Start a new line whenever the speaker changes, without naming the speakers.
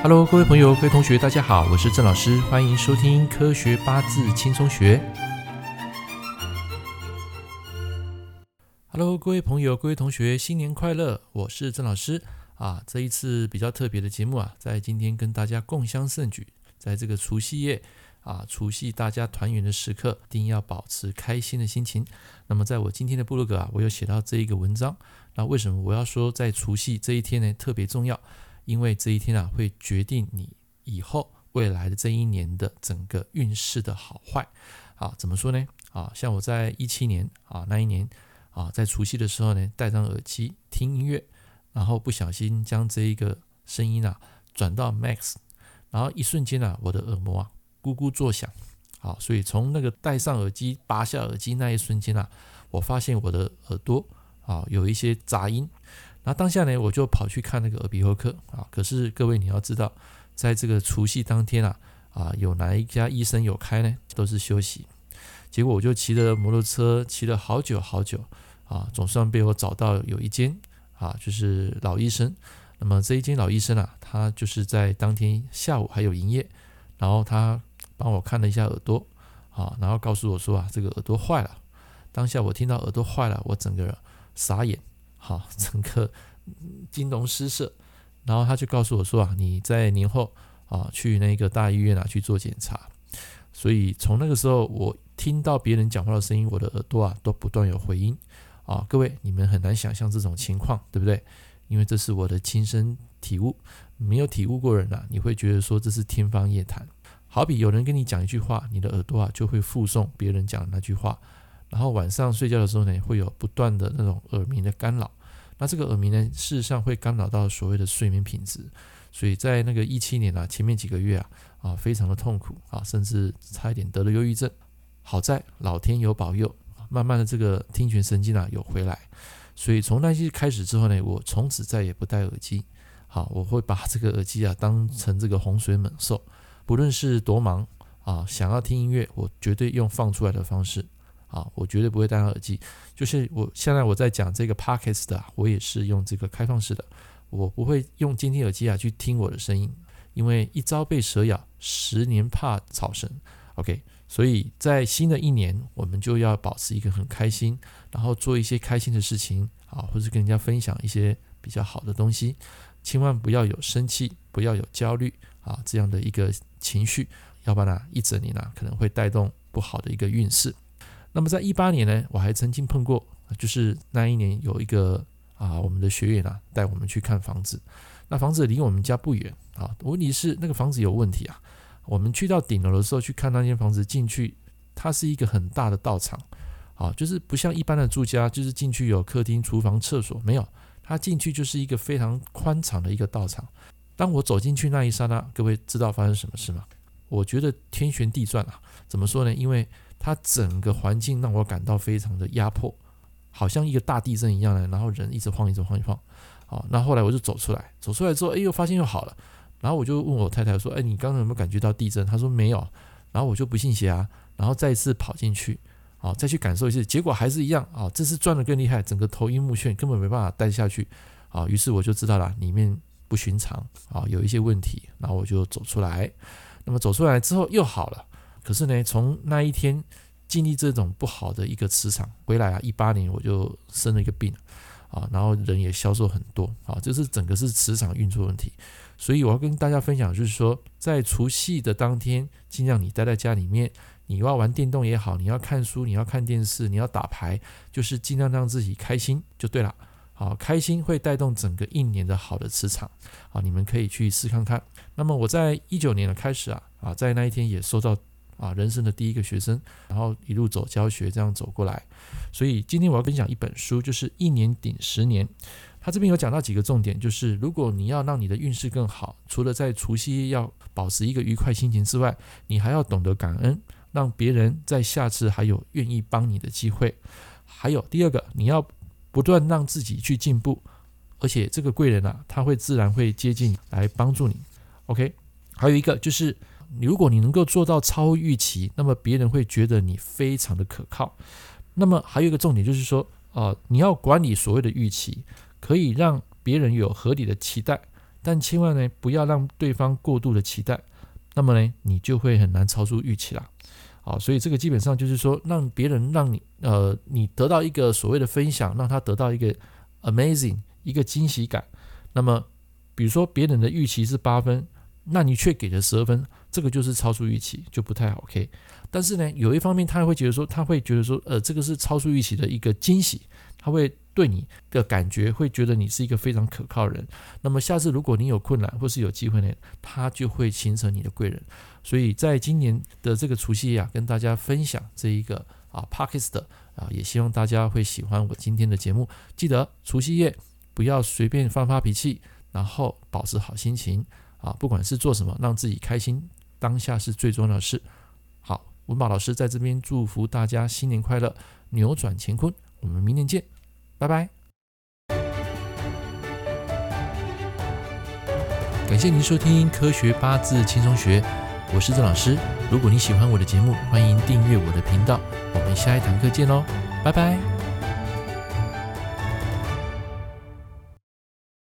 Hello，各位朋友、各位同学，大家好，我是郑老师，欢迎收听《科学八字轻松学》。Hello，各位朋友、各位同学，新年快乐！我是郑老师啊。这一次比较特别的节目啊，在今天跟大家共襄盛举，在这个除夕夜啊，除夕大家团圆的时刻，一定要保持开心的心情。那么，在我今天的部落格啊，我有写到这一个文章。那为什么我要说在除夕这一天呢？特别重要。因为这一天啊，会决定你以后未来的这一年的整个运势的好坏。啊，怎么说呢？啊，像我在一七年啊那一年啊，在除夕的时候呢，戴上耳机听音乐，然后不小心将这一个声音啊转到 max，然后一瞬间啊，我的耳膜啊咕咕作响。好，所以从那个戴上耳机拔下耳机那一瞬间啊，我发现我的耳朵啊有一些杂音。那当下呢，我就跑去看那个耳鼻喉科啊。可是各位你要知道，在这个除夕当天啊，啊，有哪一家医生有开呢？都是休息。结果我就骑着摩托车骑了好久好久啊，总算被我找到有一间啊，就是老医生。那么这一间老医生啊，他就是在当天下午还有营业，然后他帮我看了一下耳朵啊，然后告诉我说啊，这个耳朵坏了。当下我听到耳朵坏了，我整个傻眼。好，整个金融失色，然后他就告诉我说啊，你在年后啊去那个大医院啊去做检查。所以从那个时候，我听到别人讲话的声音，我的耳朵啊都不断有回音啊。各位，你们很难想象这种情况，对不对？因为这是我的亲身体悟，没有体悟过人啊，你会觉得说这是天方夜谭。好比有人跟你讲一句话，你的耳朵啊就会附送别人讲的那句话。然后晚上睡觉的时候呢，会有不断的那种耳鸣的干扰。那这个耳鸣呢，事实上会干扰到所谓的睡眠品质。所以在那个一七年啊，前面几个月啊，啊，非常的痛苦啊，甚至差一点得了忧郁症。好在老天有保佑，慢慢的这个听觉神经啊有回来。所以从那期开始之后呢，我从此再也不戴耳机。好，我会把这个耳机啊当成这个洪水猛兽，不论是多忙啊，想要听音乐，我绝对用放出来的方式。啊，我绝对不会戴上耳机。就是我现在我在讲这个 podcast 的，我也是用这个开放式的，我不会用监听耳机啊去听我的声音，因为一朝被蛇咬，十年怕草绳。OK，所以在新的一年，我们就要保持一个很开心，然后做一些开心的事情啊，或者跟人家分享一些比较好的东西，千万不要有生气，不要有焦虑啊这样的一个情绪，要不然呢一整年呢可能会带动不好的一个运势。那么在一八年呢，我还曾经碰过，就是那一年有一个啊，我们的学员啊带我们去看房子，那房子离我们家不远啊，问题是那个房子有问题啊。我们去到顶楼的时候去看那间房子，进去它是一个很大的道场，啊，就是不像一般的住家，就是进去有客厅、厨房、厕所，没有，它进去就是一个非常宽敞的一个道场。当我走进去那一刹那，各位知道发生什么事吗？我觉得天旋地转啊，怎么说呢？因为它整个环境让我感到非常的压迫，好像一个大地震一样的，然后人一直晃，一直晃，一晃。好，那后来我就走出来，走出来之后，哎又，发现又好了。然后我就问我太太说：“哎，你刚才有没有感觉到地震？”她说没有。然后我就不信邪啊，然后再一次跑进去，好，再去感受一次，结果还是一样啊。这次转得更厉害，整个头晕目眩，根本没办法待下去。啊，于是我就知道了里面不寻常啊，有一些问题。然后我就走出来。那么走出来之后又好了。可是呢，从那一天经历这种不好的一个磁场回来啊，一八年我就生了一个病啊，然后人也消瘦很多啊，就是整个是磁场运作问题。所以我要跟大家分享，就是说在除夕的当天，尽量你待在家里面，你要玩电动也好，你要看书，你要看电视，你要打牌，就是尽量让自己开心就对了。好，开心会带动整个一年的好的磁场啊，你们可以去试看看。那么我在一九年的开始啊啊，在那一天也收到。啊，人生的第一个学生，然后一路走教学，这样走过来。所以今天我要分享一本书，就是《一年顶十年》。他这边有讲到几个重点，就是如果你要让你的运势更好，除了在除夕要保持一个愉快心情之外，你还要懂得感恩，让别人在下次还有愿意帮你的机会。还有第二个，你要不断让自己去进步，而且这个贵人啊，他会自然会接近来帮助你。OK，还有一个就是。如果你能够做到超预期，那么别人会觉得你非常的可靠。那么还有一个重点就是说，啊、你要管理所谓的预期，可以让别人有合理的期待，但千万呢不要让对方过度的期待，那么呢你就会很难超出预期啦。好，所以这个基本上就是说，让别人让你呃你得到一个所谓的分享，让他得到一个 amazing 一个惊喜感。那么比如说别人的预期是八分，那你却给了十二分，这个就是超出预期，就不太好。OK，但是呢有一方面他会觉得说，他会觉得说，呃这个是超出预期的一个惊喜，他会。对你的感觉会觉得你是一个非常可靠的人，那么下次如果你有困难或是有机会呢，他就会形成你的贵人。所以在今年的这个除夕夜啊，跟大家分享这一个啊 Podcast 啊，也希望大家会喜欢我今天的节目。记得除夕夜不要随便发发脾气，然后保持好心情啊，不管是做什么，让自己开心，当下是最重要的事。好，文宝老师在这边祝福大家新年快乐，扭转乾坤。我们明年见。拜拜！感谢您收听《科学八字轻松学》，我是郑老师。如果你喜欢我的节目，欢迎订阅我的频道。我们下一堂课见喽，拜拜！